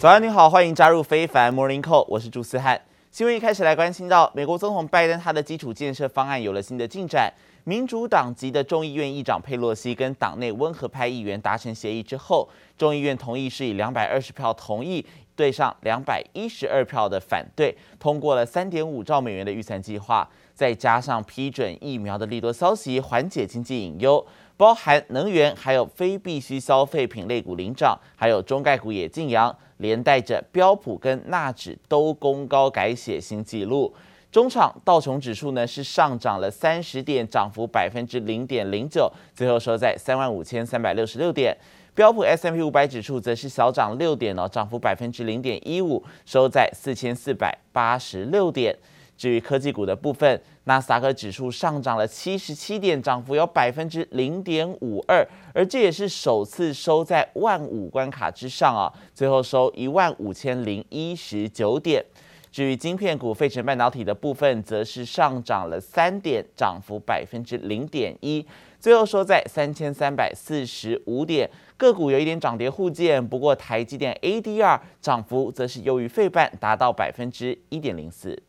早安，你好，欢迎加入非凡 Morning Call，我是朱思翰。新闻一开始来关心到，美国总统拜登他的基础建设方案有了新的进展。民主党籍的众议院议长佩洛西跟党内温和派议员达成协议之后，众议院同意是以两百二十票同意对上两百一十二票的反对，通过了三点五兆美元的预算计划，再加上批准疫苗的利多消息，缓解经济隐忧。包含能源，还有非必需消费品类股领涨，还有中概股也劲扬，连带着标普跟纳指都攻高改写新纪录。中场道琼指数呢是上涨了三十点，涨幅百分之零点零九，最后收在三万五千三百六十六点。标普 S M P 五百指数则是小涨六点哦，涨幅百分之零点一五，收在四千四百八十六点。至于科技股的部分，纳斯达克指数上涨了七十七点，涨幅有百分之零点五二，而这也是首次收在万五关卡之上啊，最后收一万五千零一十九点。至于晶片股，费城半导体的部分则是上涨了三点，涨幅百分之零点一，最后收在三千三百四十五点。个股有一点涨跌互见，不过台积电 ADR 涨幅则是优于费半，达到百分之一点零四。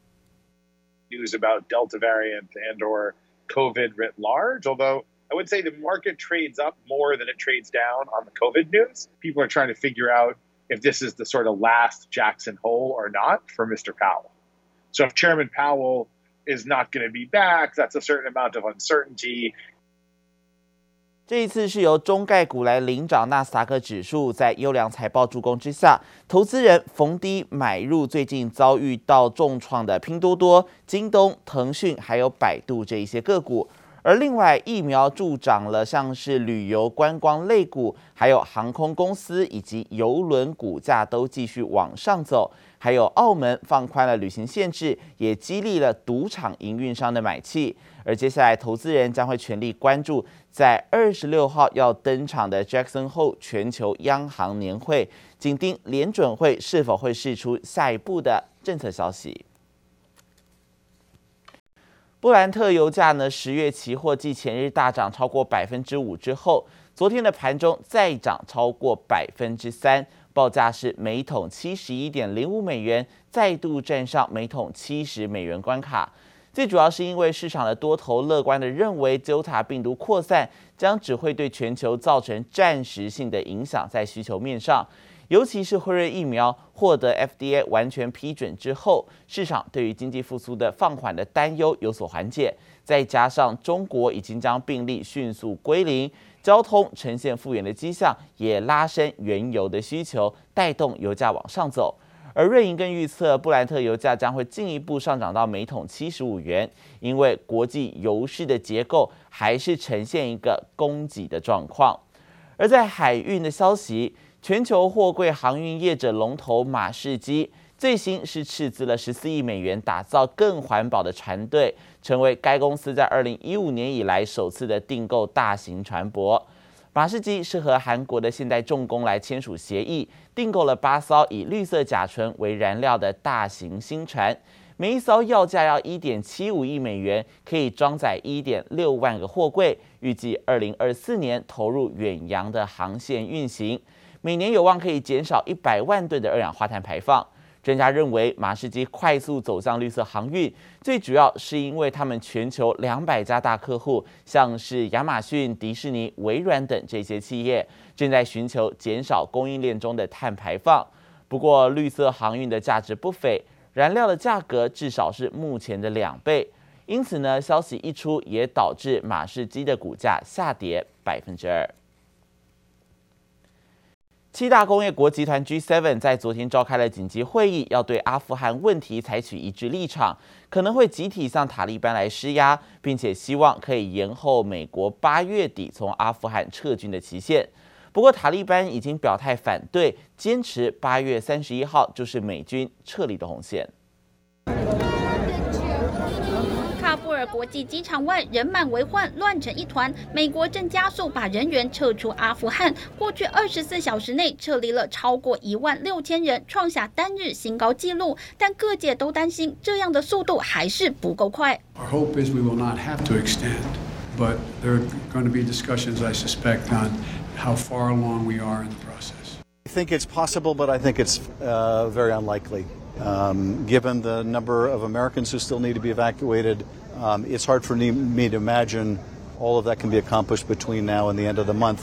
News about Delta variant and or COVID writ large, although I would say the market trades up more than it trades down on the COVID news. People are trying to figure out if this is the sort of last Jackson Hole or not for Mr. Powell. So if Chairman Powell is not going to be back, that's a certain amount of uncertainty. 这一次是由中概股来领涨纳斯达克指数，在优良财报助攻之下，投资人逢低买入最近遭遇到重创的拼多多、京东、腾讯还有百度这一些个股。而另外疫苗助长了，像是旅游观光类股，还有航空公司以及邮轮股价都继续往上走。还有澳门放宽了旅行限制，也激励了赌场营运商的买气。而接下来，投资人将会全力关注在二十六号要登场的 Jackson Hole 全球央行年会，紧盯联准会是否会释出下一步的政策消息。布兰特油价呢，十月期货继前日大涨超过百分之五之后，昨天的盘中再涨超过百分之三，报价是每桶七十一点零五美元，再度站上每桶七十美元关卡。最主要是因为市场的多头乐观的认为，Delta 病毒扩散将只会对全球造成暂时性的影响，在需求面上。尤其是辉瑞疫苗获得 FDA 完全批准之后，市场对于经济复苏的放缓的担忧有所缓解，再加上中国已经将病例迅速归零，交通呈现复原的迹象，也拉升原油的需求，带动油价往上走。而瑞银更预测，布兰特油价将会进一步上涨到每桶七十五元，因为国际油市的结构还是呈现一个供给的状况。而在海运的消息。全球货柜航运业者龙头马士基最新是斥资了十四亿美元打造更环保的船队，成为该公司在二零一五年以来首次的订购大型船舶。马士基是和韩国的现代重工来签署协议，订购了八艘以绿色甲醇为燃料的大型新船，每一艘要价要一点七五亿美元，可以装载一点六万个货柜，预计二零二四年投入远洋的航线运行。每年有望可以减少一百万吨的二氧化碳排放。专家认为，马士基快速走向绿色航运，最主要是因为他们全球两百家大客户，像是亚马逊、迪士尼、微软等这些企业，正在寻求减少供应链中的碳排放。不过，绿色航运的价值不菲，燃料的价格至少是目前的两倍。因此呢，消息一出，也导致马士基的股价下跌百分之二。七大工业国集团 G7 在昨天召开了紧急会议，要对阿富汗问题采取一致立场，可能会集体向塔利班来施压，并且希望可以延后美国八月底从阿富汗撤军的期限。不过，塔利班已经表态反对，坚持八月三十一号就是美军撤离的红线。喀布尔国际机场外人满为患，乱成一团。美国正加速把人员撤出阿富汗，过去二十四小时内撤离了超过一万六千人，创下单日新高纪录。但各界都担心这样的速度还是不够快。Our hope is we will not have to extend, but there are going to be discussions, I suspect, on how far along we are in the process. I think it's possible, but I think it's uh, very unlikely. Um, given the number of Americans who still need to be evacuated, um, it's hard for me to imagine all of that can be accomplished between now and the end of the month.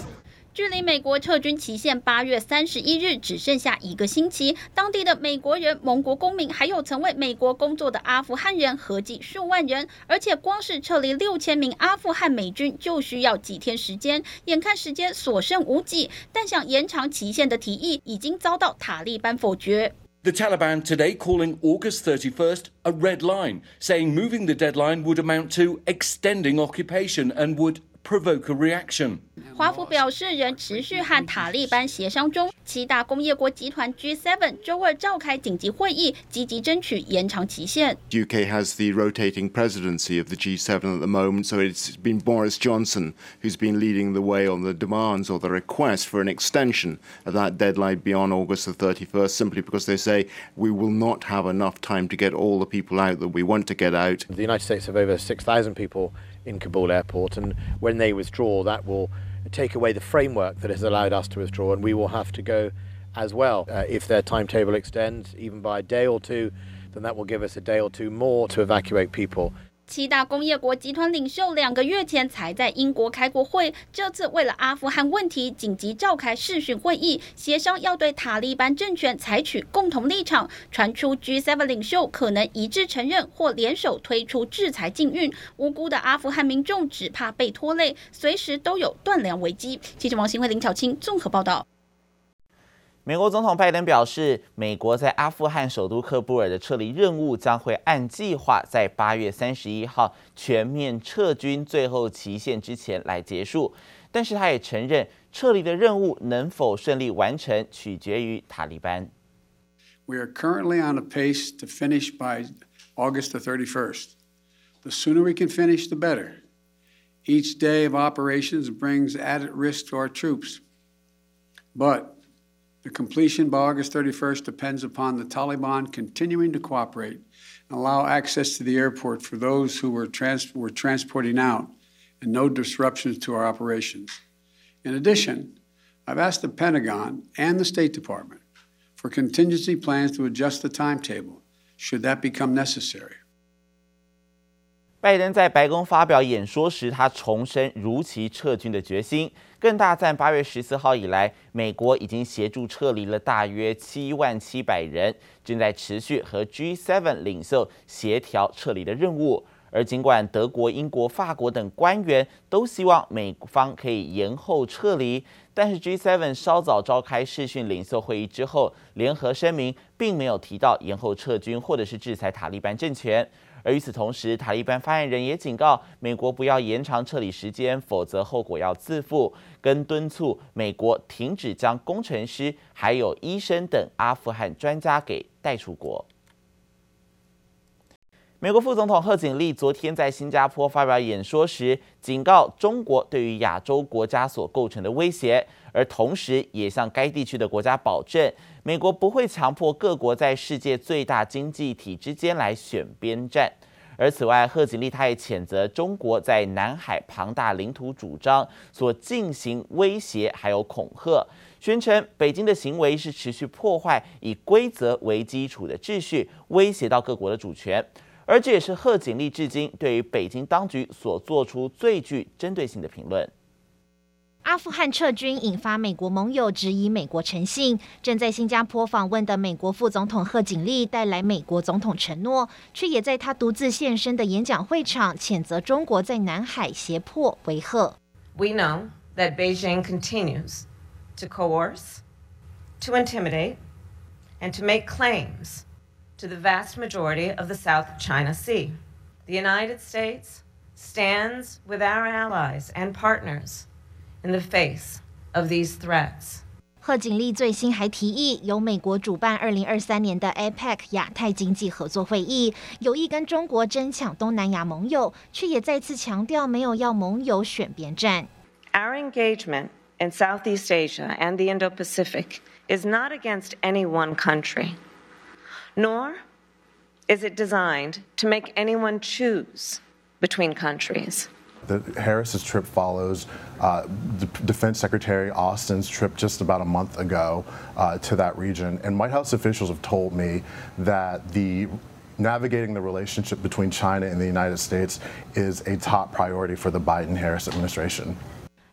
距离美国撤军期限八月三十一日只剩下一个星期，当地的美国人、盟国公民，还有曾为美国工作的阿富汗人，合计数万人，而且光是撤离六千名阿富汗美军就需要几天时间。眼看时间所剩无几，但想延长期限的提议已经遭到塔利班否决。The Taliban today calling August 31st a red line, saying moving the deadline would amount to extending occupation and would provoke a reaction. 华府表示，仍持续和塔利班协商中。七大工业国集团 G7 周二召开紧急会议，积极争取延长期限。UK has the rotating presidency of the G7 at the moment, so it's been Boris Johnson who's been leading the way on the demands or the request for an extension of that deadline beyond August the 31st, simply because they say we will not have enough time to get all the people out that we want to get out. The United States have over 6,000 people in Kabul airport, and when they withdraw, that will take away the framework that has allowed us to withdraw, and we will have to go as well. Uh, if their timetable extends even by a day or two, then that will give us a day or two more to evacuate people. 七大工业国集团领袖两个月前才在英国开过会，这次为了阿富汗问题紧急召开视讯会议，协商要对塔利班政权采取共同立场。传出 G7 领袖可能一致承认或联手推出制裁禁运，无辜的阿富汗民众只怕被拖累，随时都有断粮危机。记者王新辉、林巧清综合报道。美国总统拜登表示，美国在阿富汗首都喀布尔的撤离任务将会按计划在八月三十一号全面撤军最后期限之前来结束。但是，他也承认撤离的任务能否顺利完成，取决于塔利班。We are currently on a pace to finish by August the 31st. The sooner we can finish, the better. Each day of operations brings added risk to our troops. But the completion by August 31st depends upon the Taliban continuing to cooperate and allow access to the airport for those who were, trans- were transporting out and no disruptions to our operations. In addition, I've asked the Pentagon and the State Department for contingency plans to adjust the timetable should that become necessary. 拜登在白宫发表演说时，他重申如期撤军的决心，更大赞八月十四号以来，美国已经协助撤离了大约七万七百人，正在持续和 G7 领袖协调撤离的任务。而尽管德国、英国、法国等官员都希望美方可以延后撤离，但是 G7 稍早召开视讯领袖会议之后，联合声明并没有提到延后撤军或者是制裁塔利班政权。而与此同时，塔利班发言人也警告美国不要延长撤离时间，否则后果要自负，跟敦促美国停止将工程师、还有医生等阿富汗专家给带出国。美国副总统贺锦丽昨天在新加坡发表演说时，警告中国对于亚洲国家所构成的威胁，而同时也向该地区的国家保证。美国不会强迫各国在世界最大经济体之间来选边站。而此外，贺锦丽他也谴责中国在南海庞大领土主张所进行威胁还有恐吓，宣称北京的行为是持续破坏以规则为基础的秩序，威胁到各国的主权。而这也是贺锦丽至今对于北京当局所做出最具针对性的评论。阿富汗撤军引发美国盟友质疑美国诚信。正在新加坡访问的美国副总统贺锦丽带来美国总统承诺，却也在他独自现身的演讲会场谴责中国在南海胁迫威吓。We know that Beijing continues to coerce, to intimidate, and to make claims to the vast majority of the South China Sea. The United States stands with our allies and partners. In the face of these threats，贺锦丽最新还提议，由美国主办二零二三年的 APEC 亚太经济合作会议，有意跟中国争抢东南亚盟友，却也再次强调没有要盟友选边站。Our engagement in Southeast Asia and the Indo-Pacific is not against any one country, nor is it designed to make anyone choose between countries. The Harris's trip follows uh, Defense Secretary Austin's trip just about a month ago uh, to that region. And White House officials have told me that the navigating the relationship between China and the United States is a top priority for the Biden Harris administration.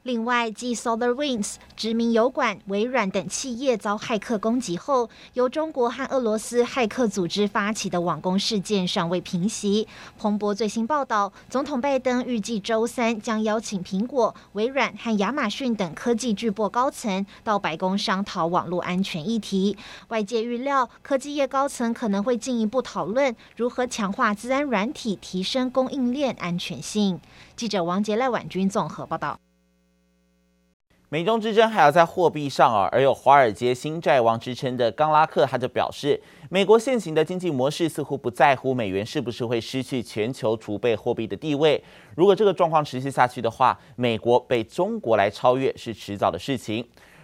另外，继 SolarWinds、知名油管、微软等企业遭骇客攻击后，由中国和俄罗斯骇客组织发起的网攻事件尚未平息。彭博最新报道，总统拜登预计周三将邀请苹果、微软和亚马逊等科技巨擘高层到白宫商讨网络安全议题。外界预料，科技业高层可能会进一步讨论如何强化自安软体，提升供应链安全性。记者王杰赖婉君综合报道。美中之争还要在货币上啊，而有华尔街新债王之称的冈拉克，他就表示，美国现行的经济模式似乎不在乎美元是不是会失去全球储备货币的地位。如果这个状况持续下去的话，美国被中国来超越是迟早的事情。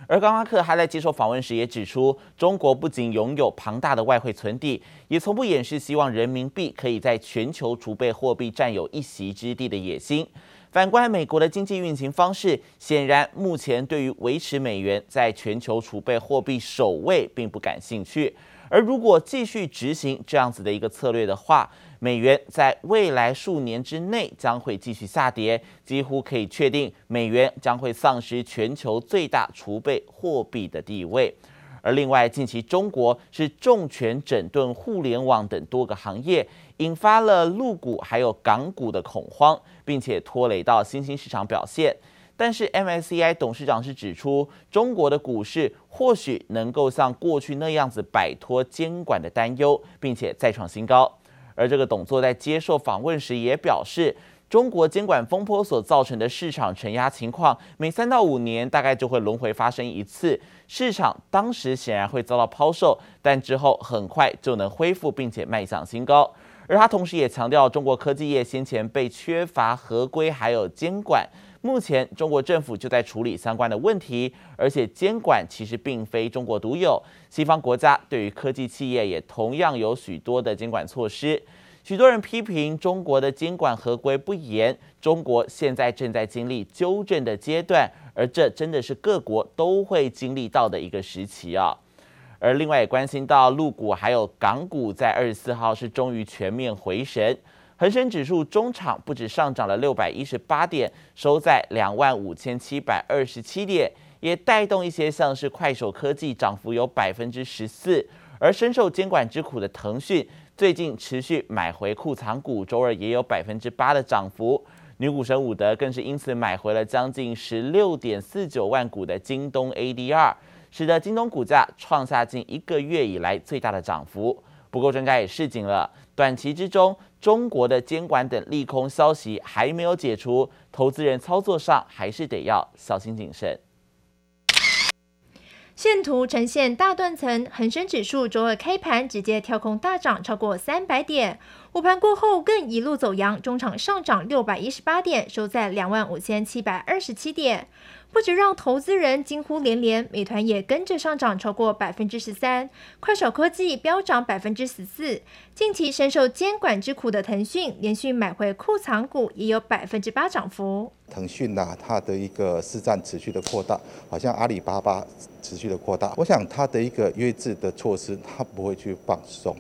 而冈拉克还在接受访问时也指出，中国不仅拥有庞大的外汇存底，也从不掩饰希望人民币可以在全球储备货币占有一席之地的野心。反观美国的经济运行方式，显然目前对于维持美元在全球储备货币首位并不感兴趣。而如果继续执行这样子的一个策略的话，美元在未来数年之内将会继续下跌，几乎可以确定美元将会丧失全球最大储备货币的地位。而另外，近期中国是重拳整顿互联网等多个行业，引发了陆股还有港股的恐慌，并且拖累到新兴市场表现。但是 MSCI 董事长是指出，中国的股市或许能够像过去那样子摆脱监管的担忧，并且再创新高。而这个董座在接受访问时也表示，中国监管风波所造成的市场承压情况，每三到五年大概就会轮回发生一次。市场当时显然会遭到抛售，但之后很快就能恢复，并且迈向新高。而他同时也强调，中国科技业先前被缺乏合规还有监管，目前中国政府就在处理相关的问题，而且监管其实并非中国独有，西方国家对于科技企业也同样有许多的监管措施。许多人批评中国的监管合规不严，中国现在正在经历纠正的阶段，而这真的是各国都会经历到的一个时期啊。而另外也关心到陆股还有港股，在二十四号是终于全面回神，恒生指数中场不止上涨了六百一十八点，收在两万五千七百二十七点，也带动一些像是快手科技涨幅有百分之十四，而深受监管之苦的腾讯。最近持续买回库藏股，周二也有百分之八的涨幅。女股神伍德更是因此买回了将近十六点四九万股的京东 ADR，使得京东股价创下近一个月以来最大的涨幅。不过专家也示警了，短期之中中国的监管等利空消息还没有解除，投资人操作上还是得要小心谨慎。线图呈现大断层，恒生指数周二开盘直接跳空大涨超过三百点，午盘过后更一路走阳，中场上涨六百一十八点，收在两万五千七百二十七点。不止让投资人惊呼连连，美团也跟着上涨超过百分之十三，快手科技飙涨百分之十四。近期深受监管之苦的腾讯，连续买回库藏股，也有百分之八涨幅。腾讯呐，它的一个市占持续的扩大，好像阿里巴巴持续的扩大。我想它的一个约制的措施，它不会去放松。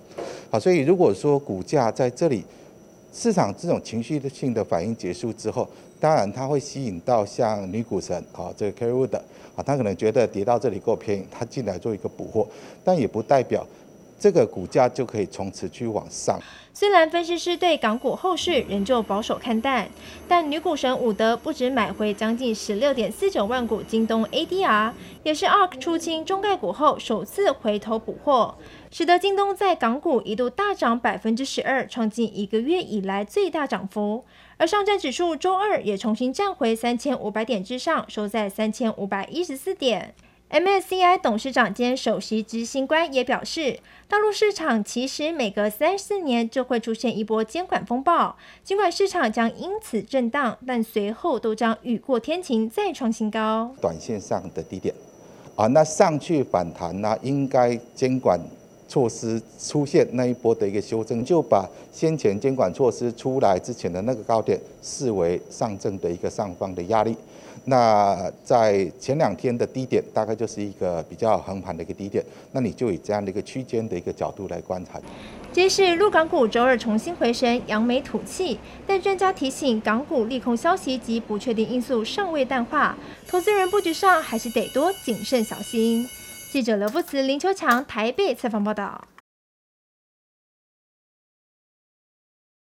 好，所以如果说股价在这里，市场这种情绪性的反应结束之后，当然它会吸引到像女股神啊，这个 Cathie Wood 啊，他可能觉得跌到这里够便宜，他进来做一个补货，但也不代表这个股价就可以从此去往上。虽然分析师对港股后市仍旧保守看淡，但女股神伍德不止买回将近十六点四九万股京东 ADR，也是 ARK 出清中概股后首次回头补货。使得京东在港股一度大涨百分之十二，创近一个月以来最大涨幅。而上证指数周二也重新站回三千五百点之上，收在三千五百一十四点。MSCI 董事长兼首席执行官也表示，大陆市场其实每隔三四年就会出现一波监管风暴，尽管市场将因此震荡，但随后都将雨过天晴，再创新高。短线上的低点，啊，那上去反弹呢，应该监管。措施出现那一波的一个修正，就把先前监管措施出来之前的那个高点视为上证的一个上方的压力。那在前两天的低点，大概就是一个比较横盘的一个低点，那你就以这样的一个区间的一个角度来观察。揭示陆港股周二重新回升，扬眉吐气，但专家提醒，港股利空消息及不确定因素尚未淡化，投资人布局上还是得多谨慎小心。记者刘富慈、林秋强台北采访报道。